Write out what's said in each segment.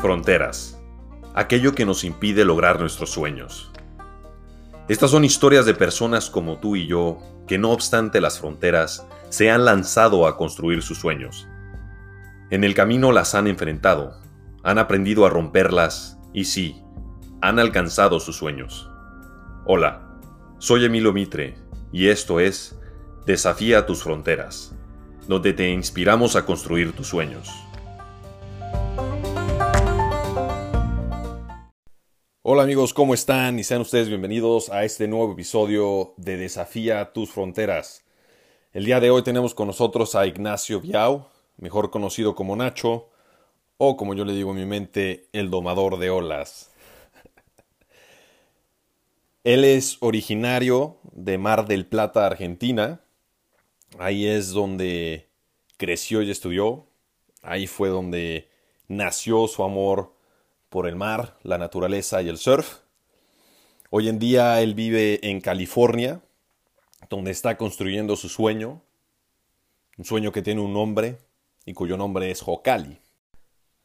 Fronteras. Aquello que nos impide lograr nuestros sueños. Estas son historias de personas como tú y yo que no obstante las fronteras se han lanzado a construir sus sueños. En el camino las han enfrentado, han aprendido a romperlas y sí, han alcanzado sus sueños. Hola, soy Emilio Mitre y esto es Desafía tus fronteras, donde te inspiramos a construir tus sueños. Hola amigos, ¿cómo están? Y sean ustedes bienvenidos a este nuevo episodio de Desafía tus fronteras. El día de hoy tenemos con nosotros a Ignacio Viau, mejor conocido como Nacho, o como yo le digo en mi mente, el domador de olas. Él es originario de Mar del Plata, Argentina. Ahí es donde creció y estudió. Ahí fue donde nació su amor por el mar, la naturaleza y el surf. Hoy en día él vive en California, donde está construyendo su sueño, un sueño que tiene un nombre y cuyo nombre es Hokali.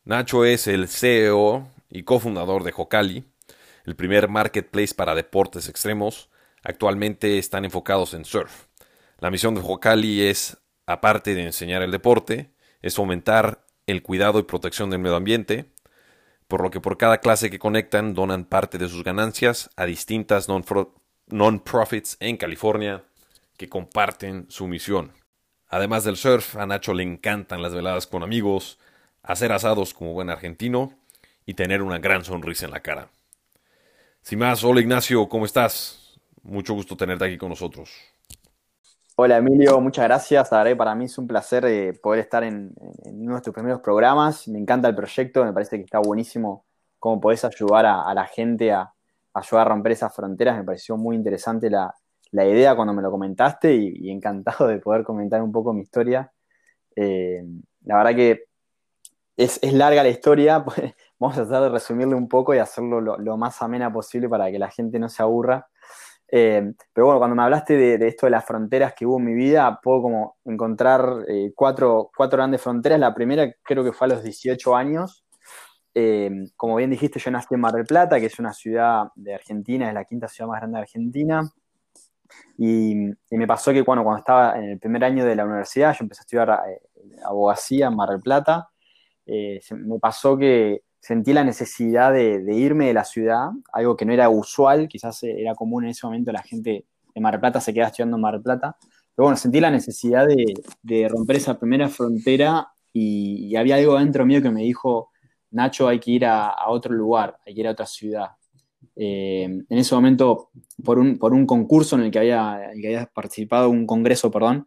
Nacho es el CEO y cofundador de Hokali, el primer marketplace para deportes extremos. Actualmente están enfocados en surf. La misión de Hokali es, aparte de enseñar el deporte, es fomentar el cuidado y protección del medio ambiente, por lo que por cada clase que conectan donan parte de sus ganancias a distintas non-profits en California que comparten su misión. Además del surf, a Nacho le encantan las veladas con amigos, hacer asados como buen argentino y tener una gran sonrisa en la cara. Sin más, hola Ignacio, ¿cómo estás? Mucho gusto tenerte aquí con nosotros. Hola Emilio, muchas gracias. para mí es un placer eh, poder estar en, nuestros primeros programas. Me encanta el proyecto, me parece que está buenísimo cómo podés ayudar a, la gente a, ayudar a romper esas fronteras. Me pareció muy interesante la, idea cuando me lo comentaste y, encantado de poder comentar un poco mi historia. Eh, la verdad que es, larga la historia, pues, vamos a tratar de resumirle un poco y hacerlo lo, lo más amena posible para que la gente no se aburra. Eh, pero bueno, cuando me hablaste de, esto de las fronteras que hubo en mi vida, puedo como encontrar eh, cuatro, grandes fronteras. La primera creo que fue a los 18 años. Eh, como bien dijiste, yo nací en Mar del Plata, que es una ciudad de Argentina, es la quinta ciudad más grande de Argentina. Y, me pasó que cuando, cuando estaba en el primer año de la universidad, yo empecé a estudiar abogacía en Mar del Plata, me pasó que sentí la necesidad de, irme de la ciudad, algo que no era usual, quizás era común en ese momento la gente de Mar del Plata se queda estudiando en Mar del Plata, pero bueno, sentí la necesidad de, romper esa primera frontera y, había algo dentro mío que me dijo, Nacho, hay que ir a, otro lugar, hay que ir a otra ciudad. Eh, en ese momento, por un, concurso en el que había, que había participado, un congreso, perdón,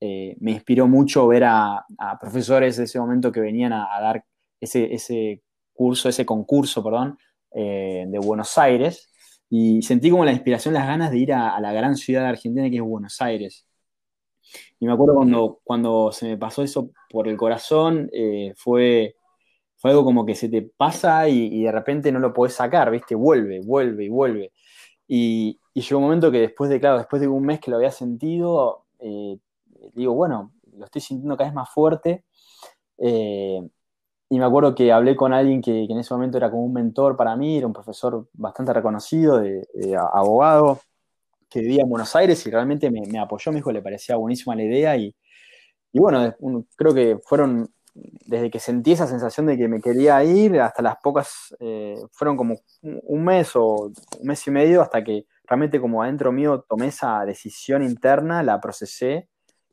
eh, me inspiró mucho ver a, profesores de ese momento que venían a, dar ese, ese curso, ese concurso, perdón, eh, de Buenos Aires, y sentí como la inspiración, las ganas de ir a, la gran ciudad de Argentina que es Buenos Aires. Y me acuerdo cuando, cuando se me pasó eso por el corazón, eh, fue, fue algo como que se te pasa y, de repente no lo podés sacar, ¿viste? Vuelve, vuelve y vuelve. Y, llegó un momento que después de, claro, después de un mes que lo había sentido, eh, digo, bueno, lo estoy sintiendo cada vez más fuerte. Y me acuerdo que hablé con alguien que, en ese momento era como un mentor para mí, era un profesor bastante reconocido, de, abogado, que vivía en Buenos Aires y realmente me, apoyó, me dijo, le parecía buenísima la idea y, y bueno, creo que fueron, desde que sentí esa sensación de que me quería ir, hasta las pocas, eh, fueron como un mes o un mes y medio hasta que realmente como adentro mío tomé esa decisión interna, la procesé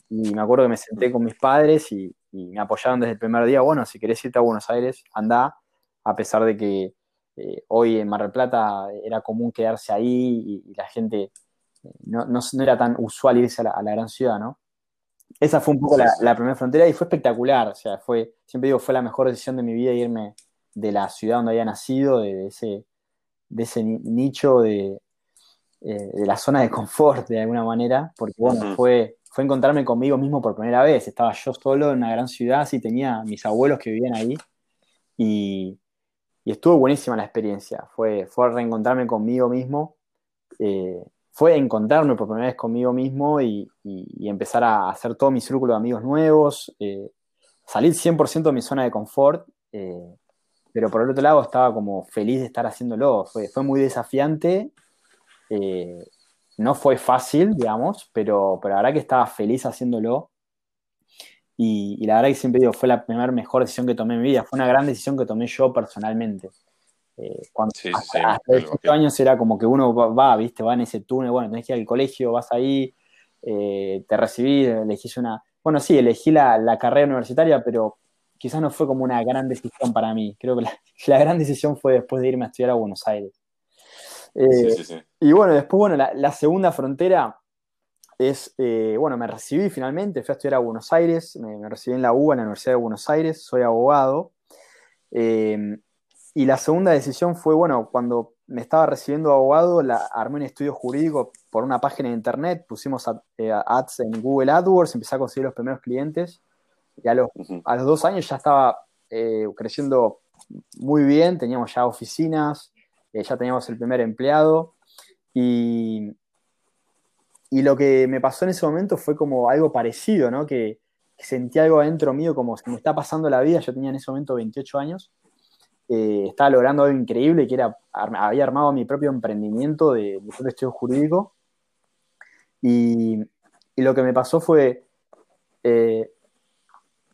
y me acuerdo que me senté con mis padres y, y me apoyaron desde el primer día, bueno, si querés irte a Buenos Aires, anda, a pesar de que eh, hoy en Mar del Plata era común quedarse ahí y, la gente eh, no, no, era tan usual irse a la, gran ciudad, ¿no? Esa fue un poco la, primera frontera y fue espectacular, o sea, fue, siempre digo, fue la mejor decisión de mi vida irme de la ciudad donde había nacido, de, ese, de ese nicho de, eh, de la zona de confort de alguna manera, porque bueno, fue fue encontrarme conmigo mismo por primera vez. Estaba yo solo en una gran ciudad, así tenía mis abuelos que vivían ahí. Y, estuvo buenísima la experiencia. Fue, fue reencontrarme conmigo mismo. Eh, fue encontrarme por primera vez conmigo mismo y, empezar a hacer todo mi círculo de amigos nuevos, eh, salir 100% de mi zona de confort. Eh, pero por el otro lado estaba como feliz de estar haciéndolo. Fue, fue muy desafiante. No fue fácil, digamos, pero, pero la verdad que estaba feliz haciéndolo. Y, la verdad que siempre digo, fue la primera mejor decisión que tomé en mi vida. Fue una gran decisión que tomé yo personalmente. Eh, cuando hasta, años era como que uno va, viste, va en ese túnel, bueno, tenés que ir al colegio, vas ahí, eh, te recibís, elegís una... Bueno, sí, elegí la, la, carrera universitaria, pero quizás no fue como una gran decisión para mí. Creo que la, la gran decisión fue después de irme a estudiar a Buenos Aires. Eh, y bueno, después, bueno, la, segunda frontera es, eh, bueno, me recibí finalmente, fui a estudiar a Buenos Aires, me, recibí en la UBA, en la Universidad de Buenos Aires, soy abogado. Eh, y la segunda decisión fue, bueno, cuando me estaba recibiendo abogado, la, armé un estudio jurídico por una página de internet, pusimos ads en Google AdWords, empecé a conseguir los primeros clientes. Y a los, a los dos años ya estaba creciendo muy bien, teníamos ya oficinas, eh, ya teníamos el primer empleado y, y lo que me pasó en ese momento fue como algo parecido, ¿no? Que, sentí algo adentro mío como se me está pasando la vida, yo tenía en ese momento 28 años, eh, estaba logrando algo increíble, que era, había armado mi propio emprendimiento de, estudio jurídico y, y, lo que me pasó fue, eh,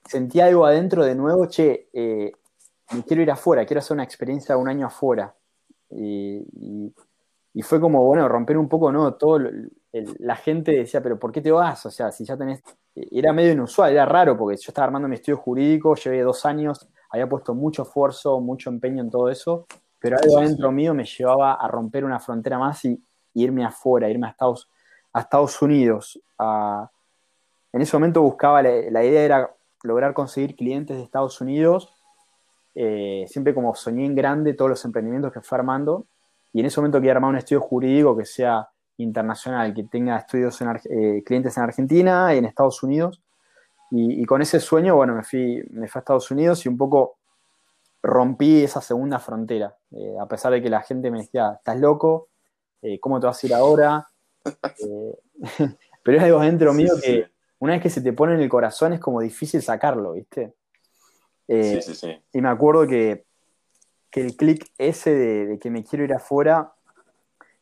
sentí algo adentro de nuevo, che, me quiero ir afuera, quiero hacer una experiencia de un año afuera. Y, fue como, bueno, romper un poco, ¿no? Todo la gente decía, pero ¿por qué te vas? O sea, si ya tenés... Era medio inusual, era raro, porque yo estaba armando mi estudio jurídico, llevé dos años, había puesto mucho esfuerzo, mucho empeño en todo eso, pero algo adentro mío me llevaba a romper una frontera más y, irme afuera, irme a Estados, a Estados Unidos. en ese momento buscaba, la, la idea era lograr conseguir clientes de Estados Unidos eh, siempre como soñé en grande todos los emprendimientos que fue armando y en ese momento quería armar un estudio jurídico que sea internacional, que tenga estudios en, eh, clientes en Argentina y en Estados Unidos. Y, con ese sueño, bueno, me fui, me fui a Estados Unidos y un poco rompí esa segunda frontera. Eh, a pesar de que la gente me decía, estás loco, ¿cómo te vas a ir ahora? pero es algo dentro mío que una vez que se te pone en el corazón es como difícil sacarlo, ¿viste? Sí, sí, sí. Y me acuerdo que, el clic ese de, que me quiero ir afuera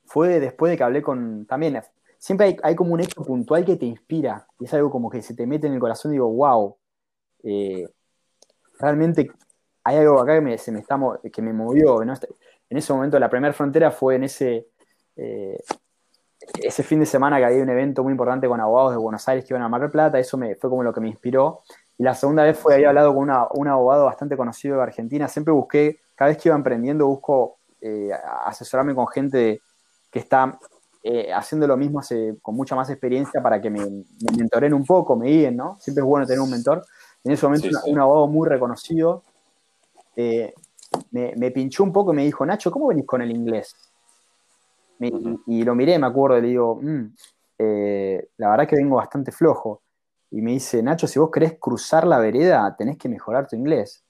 fue después de que hablé con. También, siempre hay, como un hecho puntual que te inspira. Y es algo como que se te mete en el corazón y digo, wow. Eh, realmente hay algo acá que me, se me está, que me movió. En ese momento, la primera frontera fue en ese. Eh, ese fin de semana que había un evento muy importante con abogados de Buenos Aires que iban a Mar del Plata, eso me, fue como lo que me inspiró. Y la segunda vez fue, había hablado con un abogado bastante conocido de Argentina. Siempre busqué, cada vez que iba emprendiendo, busco eh, asesorarme con gente que está eh, haciendo lo mismo con mucha más experiencia para que me, me, mentoren un poco, me guíen, ¿no? Siempre es bueno tener un mentor. En ese momento, Un, abogado muy reconocido eh, me, pinchó un poco y me dijo, Nacho, ¿cómo venís con el inglés? y, lo miré, me acuerdo, y le digo, mm, la verdad que vengo bastante flojo y me dice, Nacho, si vos querés cruzar la vereda, tenés que mejorar tu inglés.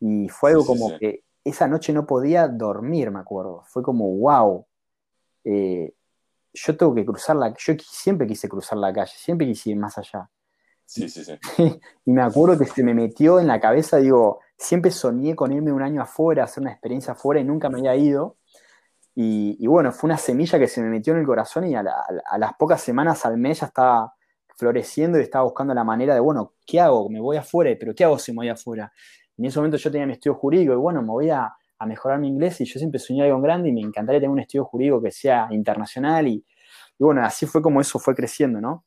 Y fue algo como que esa noche no podía dormir, me acuerdo. Fue como, wow, eh, yo tengo que cruzar la Yo siempre quise cruzar la calle, siempre quise ir más allá. Sí, sí, sí. y me acuerdo que se me metió en la cabeza, digo, siempre soñé con irme un año afuera, hacer una experiencia afuera y nunca me había ido. Y, bueno, fue una semilla que se me metió en el corazón y a, a las pocas semanas al mes ya estaba floreciendo y estaba buscando la manera de, bueno, ¿qué hago? Me voy afuera, pero ¿qué hago si me voy afuera? En ese momento yo tenía mi estudio jurídico y bueno, me voy a, mejorar mi inglés y yo siempre soñé algo grande y me encantaría tener un estudio jurídico que sea internacional y, bueno, así fue como eso fue creciendo, ¿no?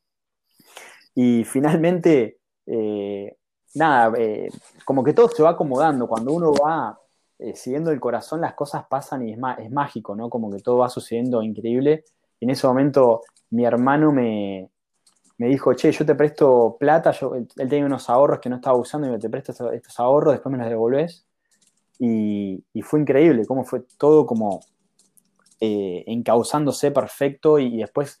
Y finalmente, eh, nada, eh, como que todo se va acomodando, cuando uno va eh, siguiendo el corazón las cosas pasan y es, es mágico, ¿no? Como que todo va sucediendo increíble. Y en ese momento mi hermano me, me dijo, che, yo te presto plata, yo, él, tenía unos ahorros que no estaba usando y me te presto estos, ahorros, después me los devolvés. Y, fue increíble cómo fue todo como eh, encauzándose perfecto y, después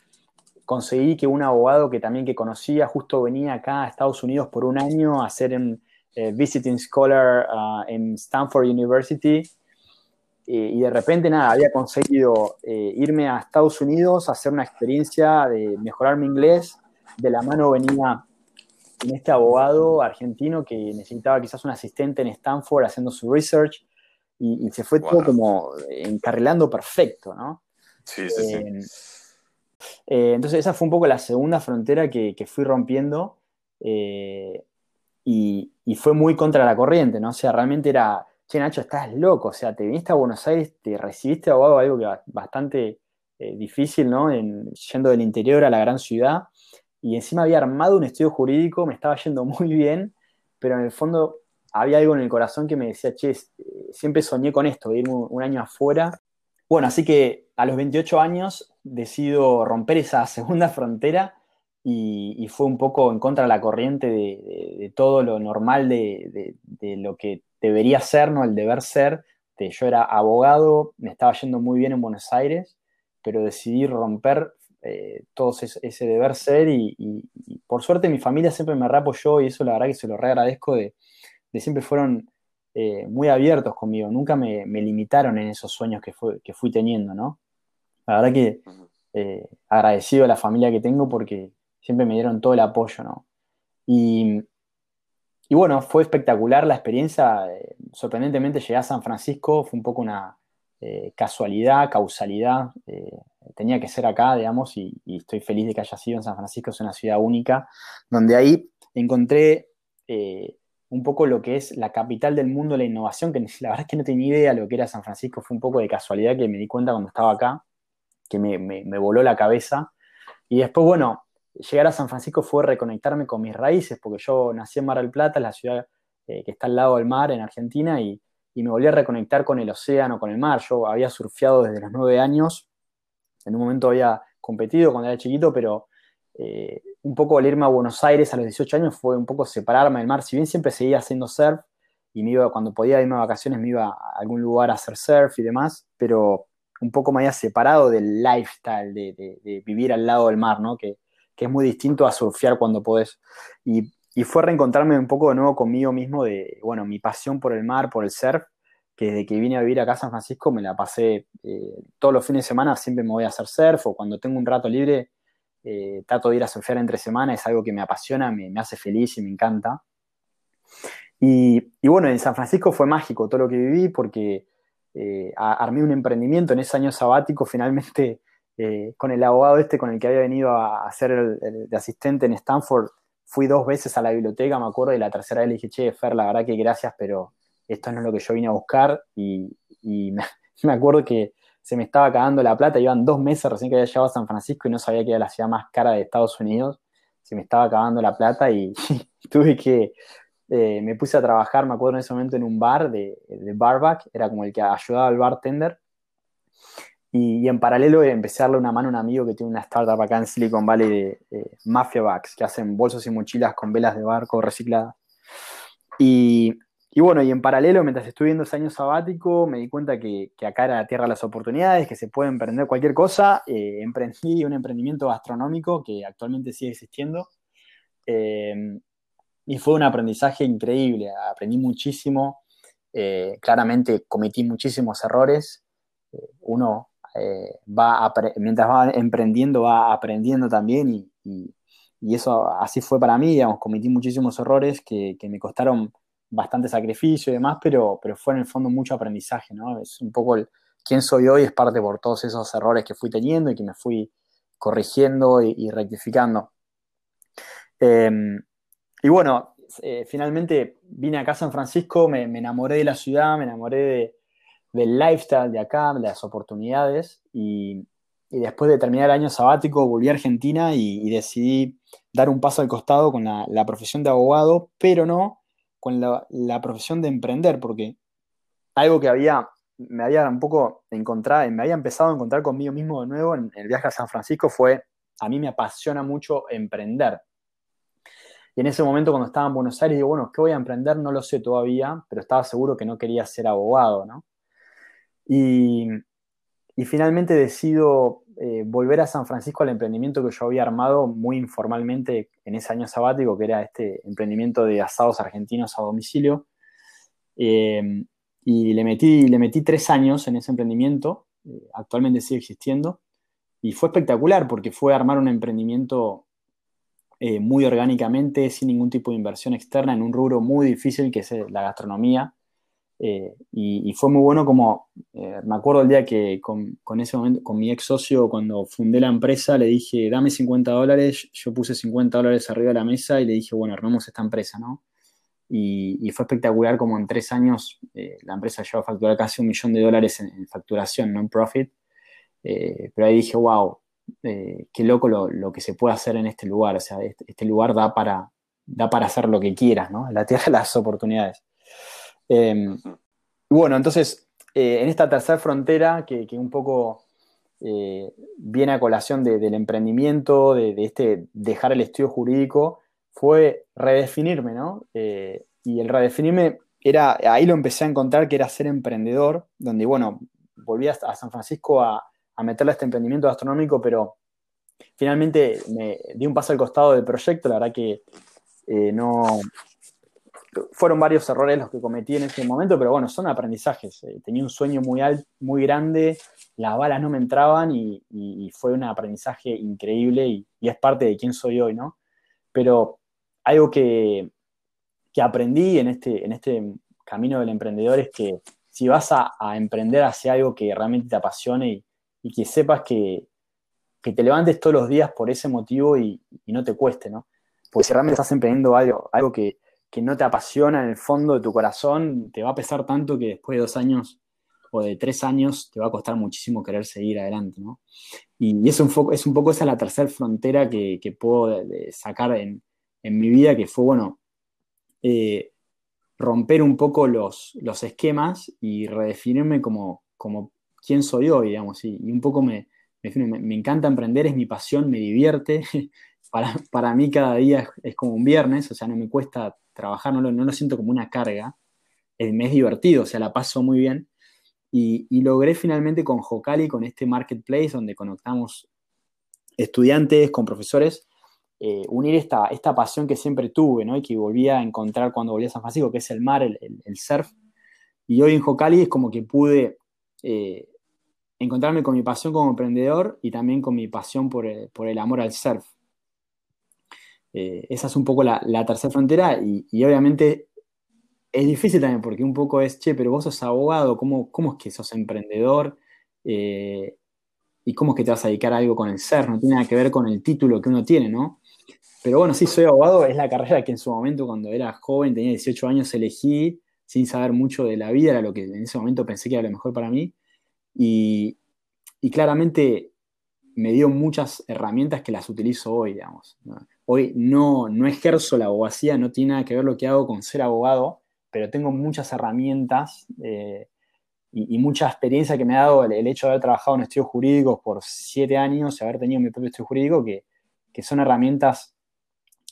conseguí que un abogado que también que conocía justo venía acá a Estados Unidos por un año a hacer un eh, visiting scholar uh, en Stanford University eh, y de repente nada, había conseguido irme a Estados Unidos hacer una experiencia de mejorar mi inglés de la mano venía en este abogado argentino que necesitaba quizás un asistente en Stanford haciendo su research. y, se fue todo como encarrilando perfecto, ¿no? Sí, sí, sí. Eh, eh, entonces esa fue un poco la segunda frontera que, fui rompiendo y, fue muy contra la corriente, ¿no? O sea, realmente era, che Nacho, estás loco, o sea, te viniste a Buenos Aires, te recibiste abogado, algo que bastante difícil, ¿no? yendo del interior a la gran ciudad y encima había armado un estudio jurídico, me estaba yendo muy bien, pero en el fondo había algo en el corazón que me decía, che, siempre soñé con esto, de ir un, año afuera. Bueno, así que a los 28 años decido romper esa segunda frontera y, fue un poco en contra de la corriente de, todo lo normal de, lo que debería ser, ¿no? El deber ser. yo era abogado, me estaba yendo muy bien en Buenos Aires, pero decidí romper eh, todo ese, deber ser y, por suerte mi familia siempre me reapoyó y eso la verdad que se lo re agradezco de, siempre fueron eh, muy abiertos conmigo, nunca me, limitaron en esos sueños que, que fui teniendo, ¿no? La verdad que eh, agradecido a la familia que tengo porque siempre me dieron todo el apoyo, ¿no? Y, y bueno, fue espectacular la experiencia, sorprendentemente llegué a San Francisco, fue un poco una casualidad, causalidad, tenía que ser acá, digamos, y, estoy feliz de que haya sido en San Francisco, es una ciudad única, donde ahí encontré eh, un poco lo que es la capital del mundo de la innovación, que la verdad es que no tenía idea de lo que era San Francisco, fue un poco de casualidad que me di cuenta cuando estaba acá, que me, voló la cabeza. Y después, bueno, llegar a San Francisco fue reconectarme con mis raíces, porque yo nací en Mar del Plata, la ciudad eh, que está al lado del mar en Argentina, y, y me volví a reconectar con el océano, con el mar. Yo había surfeado desde los nueve años en un momento había competido cuando era chiquito, pero eh, un poco al irme a Buenos Aires a los 18 años fue un poco separarme del mar. Si bien siempre seguía haciendo surf y me iba, cuando podía irme a vacaciones me iba a algún lugar a hacer surf y demás, pero un poco me había separado del lifestyle, de, vivir al lado del mar, ¿no? Que, es muy distinto a surfear cuando podés. Y, y, fue reencontrarme un poco de nuevo conmigo mismo de, bueno, mi pasión por el mar, por el surf, que desde que vine a vivir acá a San Francisco me la pasé eh, todos los fines de semana, siempre me voy a hacer surf o cuando tengo un rato libre eh, trato de ir a surfear entre semana, es algo que me apasiona, me, hace feliz y me encanta. Y, bueno, en San Francisco fue mágico todo lo que viví porque eh, armé un emprendimiento en ese año sabático, finalmente con el abogado este con el que había venido a, hacer el, de asistente en Stanford, fui dos veces a la biblioteca, me acuerdo, y la tercera vez le dije, che, Fer, la verdad que gracias, pero esto no es lo que yo vine a buscar y, me, acuerdo que se me estaba cagando la plata, iban dos meses recién que había llegado a San Francisco y no sabía que era la ciudad más cara de Estados Unidos, se me estaba acabando la plata y tuve que, eh, me puse a trabajar, me acuerdo en ese momento en un bar de, barback, era como el que ayudaba al bartender, y, en paralelo empecé a darle una mano a un amigo que tiene una startup acá en Silicon Valley de Mafia Bags, que hacen bolsos y mochilas con velas de barco recicladas. Y y bueno, y en paralelo, mientras estuve viendo ese año sabático, me di cuenta que, acá era la tierra de las oportunidades, que se puede emprender cualquier cosa. Eh, emprendí un emprendimiento gastronómico que actualmente sigue existiendo. Eh, y fue un aprendizaje increíble, aprendí muchísimo. Eh, claramente cometí muchísimos errores. uno va, mientras va emprendiendo, va aprendiendo también y, y, eso así fue para mí, digamos, cometí muchísimos errores que, que me costaron bastante sacrificio y demás, pero, pero fue en el fondo mucho aprendizaje, ¿no? Es un poco quién soy hoy, es parte por todos esos errores que fui teniendo y que me fui corrigiendo y, rectificando. Em, y bueno, eh, finalmente vine acá a San Francisco, me, enamoré de la ciudad, me enamoré del lifestyle de acá, de las oportunidades y, después de terminar el año sabático volví a Argentina y, decidí dar un paso al costado con la profesión de abogado, pero no con la, profesión de emprender, porque algo que había, me había un poco encontrado, me había empezado a encontrar conmigo mismo de nuevo en el viaje a San Francisco fue, a mí me apasiona mucho emprender. Y en ese momento cuando estaba en Buenos Aires, digo, bueno, ¿qué voy a emprender? No lo sé todavía, pero estaba seguro que no quería ser abogado, ¿no? Y, y finalmente decido eh, volver a San Francisco al emprendimiento que yo había armado muy informalmente en ese año sabático, que era este emprendimiento de asados argentinos a domicilio. Eh, y le metí, le metí tres años en ese emprendimiento, eh, actualmente sigue existiendo, y fue espectacular porque fue armar un emprendimiento muy orgánicamente, sin ningún tipo de inversión externa, en un rubro muy difícil que es la gastronomía. Eh, y, fue muy bueno como, eh, me acuerdo el día que con, ese momento, con mi ex socio, cuando fundé la empresa, le dije, dame 50 dólares, yo puse 50 dólares arriba de la mesa y le dije, bueno, armamos esta empresa, ¿no? Y, fue espectacular como en tres años eh, la empresa llegó a facturar casi un millón de dólares en, facturación, no en profit. pero ahí dije, wow, qué loco lo, que se puede hacer en este lugar, o sea, este, este, lugar da para, da para hacer lo que quieras, ¿no? La tierra de las oportunidades. Em, bueno, entonces, eh, en esta tercera frontera, que, un poco eh, viene a colación del emprendimiento, de, este dejar el estudio jurídico, fue redefinirme, ¿no? Eh, y el redefinirme era, ahí lo empecé a encontrar que era ser emprendedor, donde, bueno, volví a, San Francisco a, a meterle a este emprendimiento gastronómico, pero finalmente me di un paso al costado del proyecto, la verdad que no, fueron varios errores los que cometí en ese momento, pero bueno, son aprendizajes. Eh, tenía un sueño muy alto, muy grande, las balas no me entraban y, fue un aprendizaje increíble y, es parte de quién soy hoy, ¿no? Pero algo que, que aprendí en este, en este camino del emprendedor es que si vas a, emprender hacia algo que realmente te apasione y, que sepas que, que, te levantes todos los días por ese motivo y, no te cueste, ¿no? Porque si realmente estás emprendiendo algo, algo que, que no te apasiona en el fondo de tu corazón, te va a pesar tanto que después de dos años o de tres años te va a costar muchísimo querer seguir adelante, ¿no? Y, es, un es un poco esa la tercera frontera que, puedo sacar en, mi vida, que fue, bueno, eh, romper un poco los, los esquemas y redefinirme como, como quién soy hoy, digamos, y, un poco me, me, encanta emprender, es mi pasión, me divierte, para, para mí cada día es, como un viernes, o sea, no me cuesta trabajar, no lo, no siento como una carga, eh, me es divertido, o sea, la paso muy bien. Y, logré finalmente con Jocali, con este marketplace donde conectamos estudiantes con profesores, eh, unir esta, esta pasión que siempre tuve, ¿no? Y que volví a encontrar cuando volví a San Francisco, que es el mar, el, surf. Y hoy en Jocali es como que pude eh, encontrarme con mi pasión como emprendedor y también con mi pasión por el amor al surf. Eh, esa es un poco la, tercera frontera y, obviamente es difícil también porque un poco es, che, pero vos sos abogado, ¿cómo, cómo es que sos emprendedor? Eh, ¿Y cómo es que te vas a dedicar a algo con el ser? No tiene nada que ver con el título que uno tiene, ¿no? Pero bueno, sí, soy abogado, es la carrera que en su momento cuando era joven, tenía 18 años, elegí sin saber mucho de la vida, era lo que en ese momento pensé que era lo mejor para mí. Y, y claramente me dio muchas herramientas que las utilizo hoy, digamos. Hoy no, no ejerzo la abogacía, no tiene nada que ver lo que hago con ser abogado, pero tengo muchas herramientas eh, y, mucha experiencia que me ha dado el, hecho de haber trabajado en estudios jurídicos por siete años y haber tenido mi propio estudio jurídico, que, son herramientas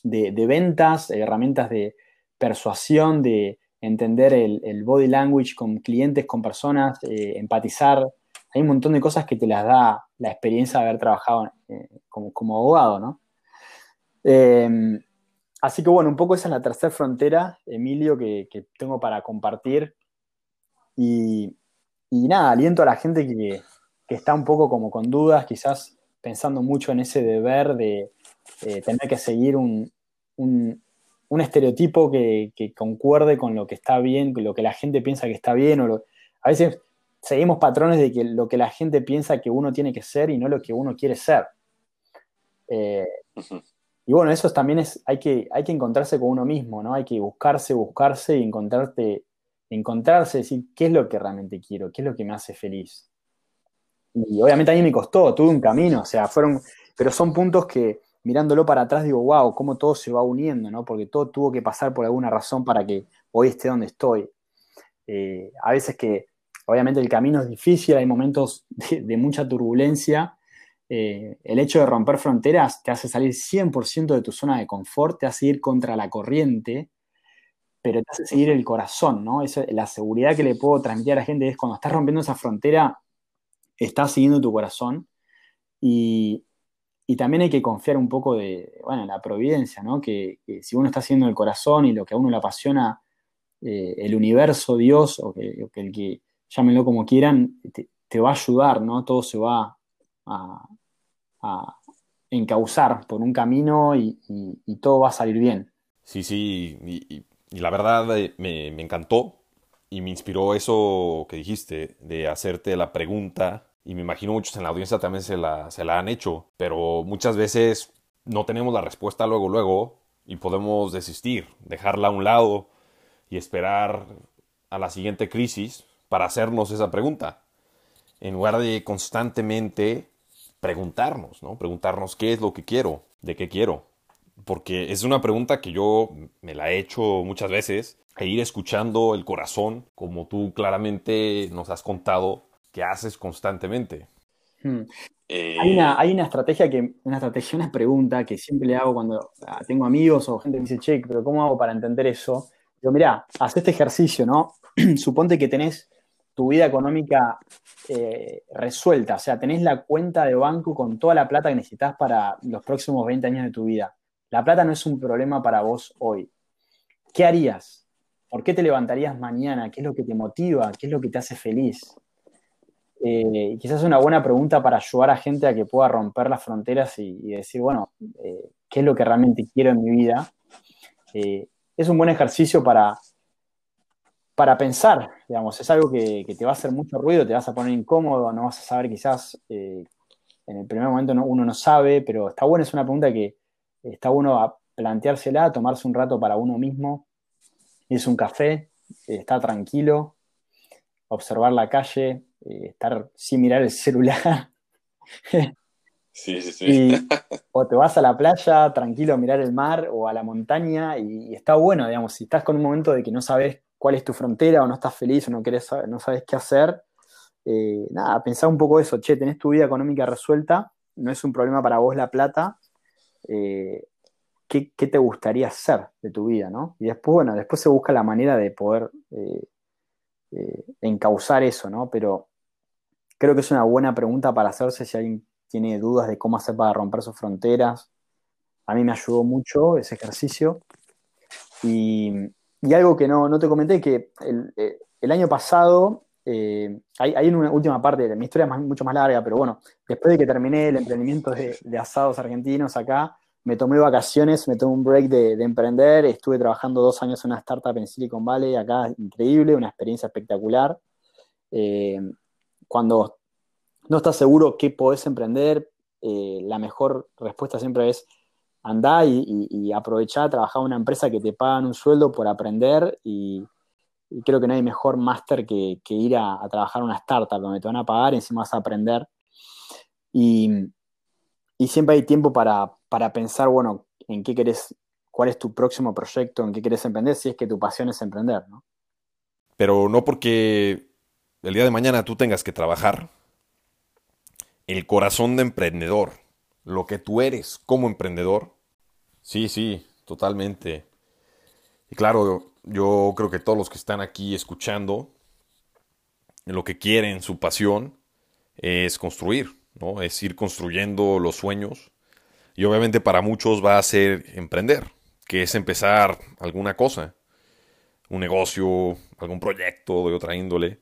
de, ventas, herramientas de persuasión, de entender el, body language con clientes, con personas, eh, empatizar. Hay un montón de cosas que te las da la experiencia de haber trabajado eh, como, como abogado, ¿no? Em, así que bueno, un poco esa es la tercera frontera, Emilio, que, tengo para compartir. Y, nada, aliento a la gente que, está un poco como con dudas, quizás pensando mucho en ese deber de tener que seguir un, estereotipo que, concuerde con lo que está bien, con lo que la gente piensa que está bien. O a veces seguimos patrones de que lo que la gente piensa que uno tiene que ser y no lo que uno quiere ser. Eh, y bueno, eso también es, hay que, hay que encontrarse con uno mismo, ¿no? Hay que buscarse, buscarse y encontrarte, encontrarse, decir qué es lo que realmente quiero, qué es lo que me hace feliz. Y obviamente a mí me costó, tuve un camino, o sea, fueron, pero son puntos que mirándolo para atrás digo, wow, cómo todo se va uniendo, ¿no? Porque todo tuvo que pasar por alguna razón para que hoy esté donde estoy. Eh, a veces que, obviamente el camino es difícil, hay momentos de mucha turbulencia, eh, el hecho de romper fronteras te hace salir 100% de tu zona de confort, te hace ir contra la corriente, pero te hace seguir el corazón, ¿no? la seguridad que le puedo transmitir a la gente es cuando estás rompiendo esa frontera, estás siguiendo tu corazón y, también hay que confiar un poco de, bueno, en la providencia, ¿no? Que, si uno está haciendo el corazón y lo que a uno le apasiona, eh, el universo, Dios, o que, el que llámenlo como quieran, te, te, va a ayudar, ¿no? Todo se va a, encauzar por un camino y, todo va a salir bien. Sí, sí, y, la verdad eh, me, encantó y me inspiró eso que dijiste, de hacerte la pregunta, y me imagino muchos en la audiencia también se la, se la han hecho, pero muchas veces no tenemos la respuesta luego, luego, y podemos desistir, dejarla a un lado y esperar a la siguiente crisis para hacernos esa pregunta, en lugar de constantemente preguntarnos, ¿no? Preguntarnos qué es lo que quiero, de qué quiero. Porque es una pregunta que yo me la he hecho muchas veces, e ir escuchando el corazón, como tú claramente nos has contado que haces constantemente. Hmm. Eh, hay, una, hay, una, estrategia que, una estrategia, una pregunta que siempre le hago cuando tengo amigos o gente que me dice, che, pero ¿cómo hago para entender eso? Digo, mira, haz este ejercicio, ¿no? Suponte que tenés tu vida económica eh, resuelta, o sea, tenés la cuenta de banco con toda la plata que necesitas para los próximos 20 años de tu vida. La plata no es un problema para vos hoy. ¿Qué harías? ¿Por qué te levantarías mañana? ¿Qué es lo que te motiva? ¿Qué es lo que te hace feliz? Eh, quizás una buena pregunta para ayudar a gente a que pueda romper las fronteras y, decir, bueno, eh, ¿qué es lo que realmente quiero en mi vida? Eh, es un buen ejercicio para, para pensar, digamos, es algo que, te va a hacer mucho ruido, te vas a poner incómodo, no vas a saber quizás, en el primer momento uno no sabe, pero está bueno, es una pregunta que está bueno planteársela, tomarse un rato para uno mismo, es un café, estar tranquilo, observar la calle, eh, estar sin mirar el celular. Sí, sí, sí. o te vas a la playa tranquilo a mirar el mar o a la montaña y, está bueno, digamos, si estás con un momento de que no sabes cuál es tu frontera o no estás feliz o no, querés, no sabes qué hacer, eh, nada, pensá un poco eso, che, tenés tu vida económica resuelta, no es un problema para vos la plata, eh, ¿qué, te gustaría hacer de tu vida, no? Y después, bueno, después se busca la manera de poder encauzar eso, ¿no? Pero creo que es una buena pregunta para hacerse si alguien tiene dudas de cómo hacer para romper sus fronteras. A mí me ayudó mucho ese ejercicio. Y, algo que no, te comenté, que el, eh, año pasado, eh, hay, una última parte de mi historia es mucho más larga, pero bueno, después de que terminé el emprendimiento de, asados argentinos acá, me tomé vacaciones, me tomé un break de, emprender, estuve trabajando dos años en una startup en Silicon Valley, acá increíble, una experiencia espectacular. Eh, cuando no estás seguro qué podés emprender, la mejor respuesta siempre es andar y, aprovechar, trabajar en una empresa que te pagan un sueldo por aprender y, creo que no hay mejor máster que, ir a, trabajar en una startup donde te van a pagar y encima vas a aprender. Y, siempre hay tiempo para, pensar, bueno, en qué querés, cuál es tu próximo proyecto, en qué querés emprender, si es que tu pasión es emprender, ¿no? Pero no porque el día de mañana tú tengas que trabajar, el corazón de emprendedor, lo que tú eres como emprendedor. Sí, sí, totalmente. Y claro, yo creo que todos los que están aquí escuchando, lo que quieren, su pasión, es construir, ¿no? Es ir construyendo los sueños. Y obviamente para muchos va a ser emprender, que es empezar alguna cosa, un negocio, algún proyecto de otra índole.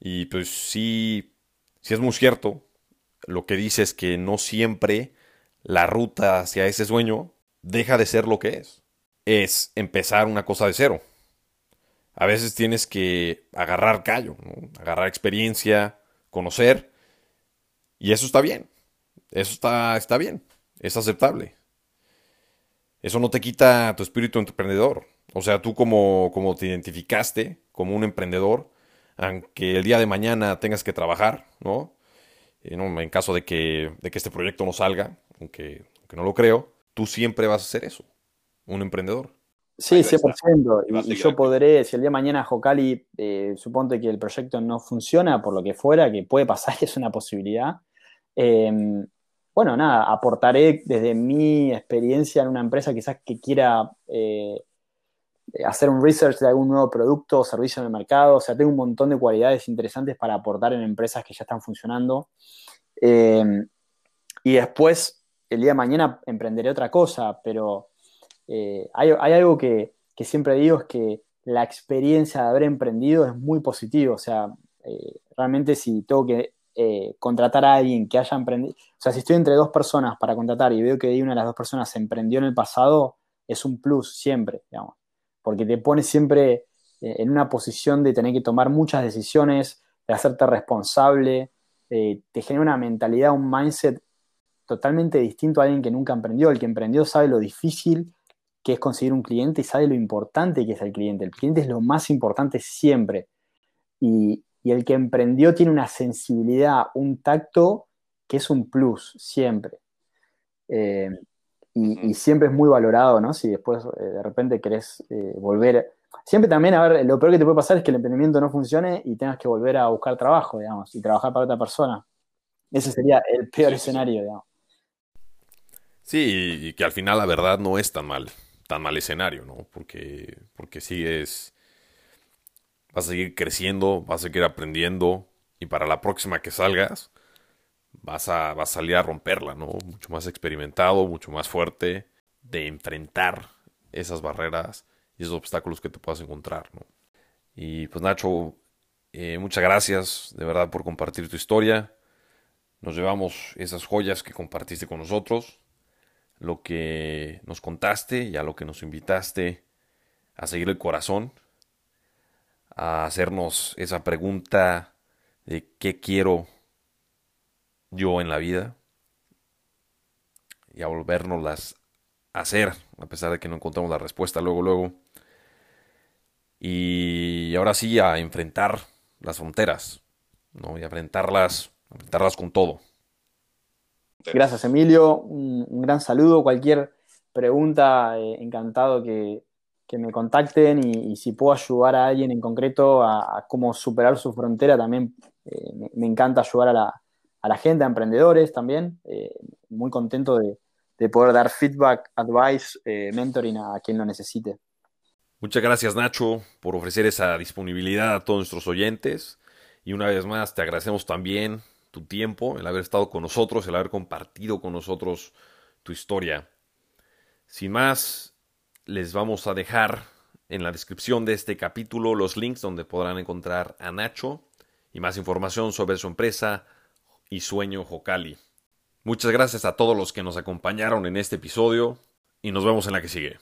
Y pues sí, sí es muy cierto lo que dice es que no siempre la ruta hacia ese sueño deja de ser lo que es. Es empezar una cosa de cero. A veces tienes que agarrar callo, agarrar experiencia, conocer, y eso está bien. Eso está, está bien, es aceptable. Eso no te quita tu espíritu emprendedor. O sea, tú como, como te identificaste como un emprendedor, aunque el día de mañana tengas que trabajar, ¿no? Eh, en caso de que, de que este proyecto no salga, aunque, no lo creo, tú siempre vas a ser eso, un emprendedor. Sí, 100%. Y, yo podré, si el día de mañana Jocali, eh, suponte que el proyecto no funciona por lo que fuera, que puede pasar, es una posibilidad. Em, bueno, nada, aportaré desde mi experiencia en una empresa quizás que quiera eh, hacer un research de algún nuevo producto o servicio en el mercado. O sea, tengo un montón de cualidades interesantes para aportar en empresas que ya están funcionando. Eh, y después, el día de mañana, emprenderé otra cosa, pero eh, hay, algo que, siempre digo, es que la experiencia de haber emprendido es muy positiva. O sea, eh, realmente si tengo que contratar a alguien que haya emprendido, o sea, si estoy entre dos personas para contratar y veo que una de las dos personas emprendió en el pasado, es un plus siempre, digamos porque te pone siempre eh, en una posición de tener que tomar muchas decisiones, de hacerte responsable, eh, te genera una mentalidad, un mindset totalmente distinto a alguien que nunca emprendió. El que emprendió sabe lo difícil que es conseguir un cliente y sabe lo importante que es el cliente. El cliente es lo más importante siempre. Y, el que emprendió tiene una sensibilidad, un tacto que es un plus siempre. Eh, y, siempre es muy valorado, ¿no? Si después eh, de repente querés eh, volver. Siempre también, a ver, lo peor que te puede pasar es que el emprendimiento no funcione y tengas que volver a buscar trabajo, digamos, y trabajar para otra persona. Ese sería el peor escenario, digamos. Sí, y que al final la verdad no es tan mal, tan mal escenario, ¿no? Porque, porque sigues, vas a seguir creciendo, vas a seguir aprendiendo y para la próxima que salgas vas a, vas a salir a romperla, ¿no? Mucho más experimentado, mucho más fuerte de enfrentar esas barreras y esos obstáculos que te puedas encontrar, ¿no? Y pues Nacho, eh, muchas gracias de verdad por compartir tu historia. Nos llevamos esas joyas que compartiste con nosotros lo que nos contaste y a lo que nos invitaste a seguir el corazón, a hacernos esa pregunta de qué quiero yo en la vida y a volvernoslas a hacer, a pesar de que no encontramos la respuesta luego, luego. Y ahora sí a enfrentar las fronteras, ¿no? Y a enfrentarlas, a enfrentarlas con todo. Gracias, Emilio. Un, gran saludo. Cualquier pregunta, eh, encantado que, me contacten y, si puedo ayudar a alguien en concreto a, cómo superar su frontera, también eh, me, encanta ayudar a la, gente, a emprendedores también. Eh, muy contento de, de, poder dar feedback, advice, mentoring a quien lo necesite. Muchas gracias Nacho por ofrecer esa disponibilidad a todos nuestros oyentes. Y una vez más te agradecemos también tu tiempo, el haber estado con nosotros, el haber compartido con nosotros tu historia. Sin más, les vamos a dejar en la descripción de este capítulo los links donde podrán encontrar a Nacho y más información sobre su empresa y sueño Jocali. Muchas gracias a todos los que nos acompañaron en este episodio y nos vemos en la que sigue.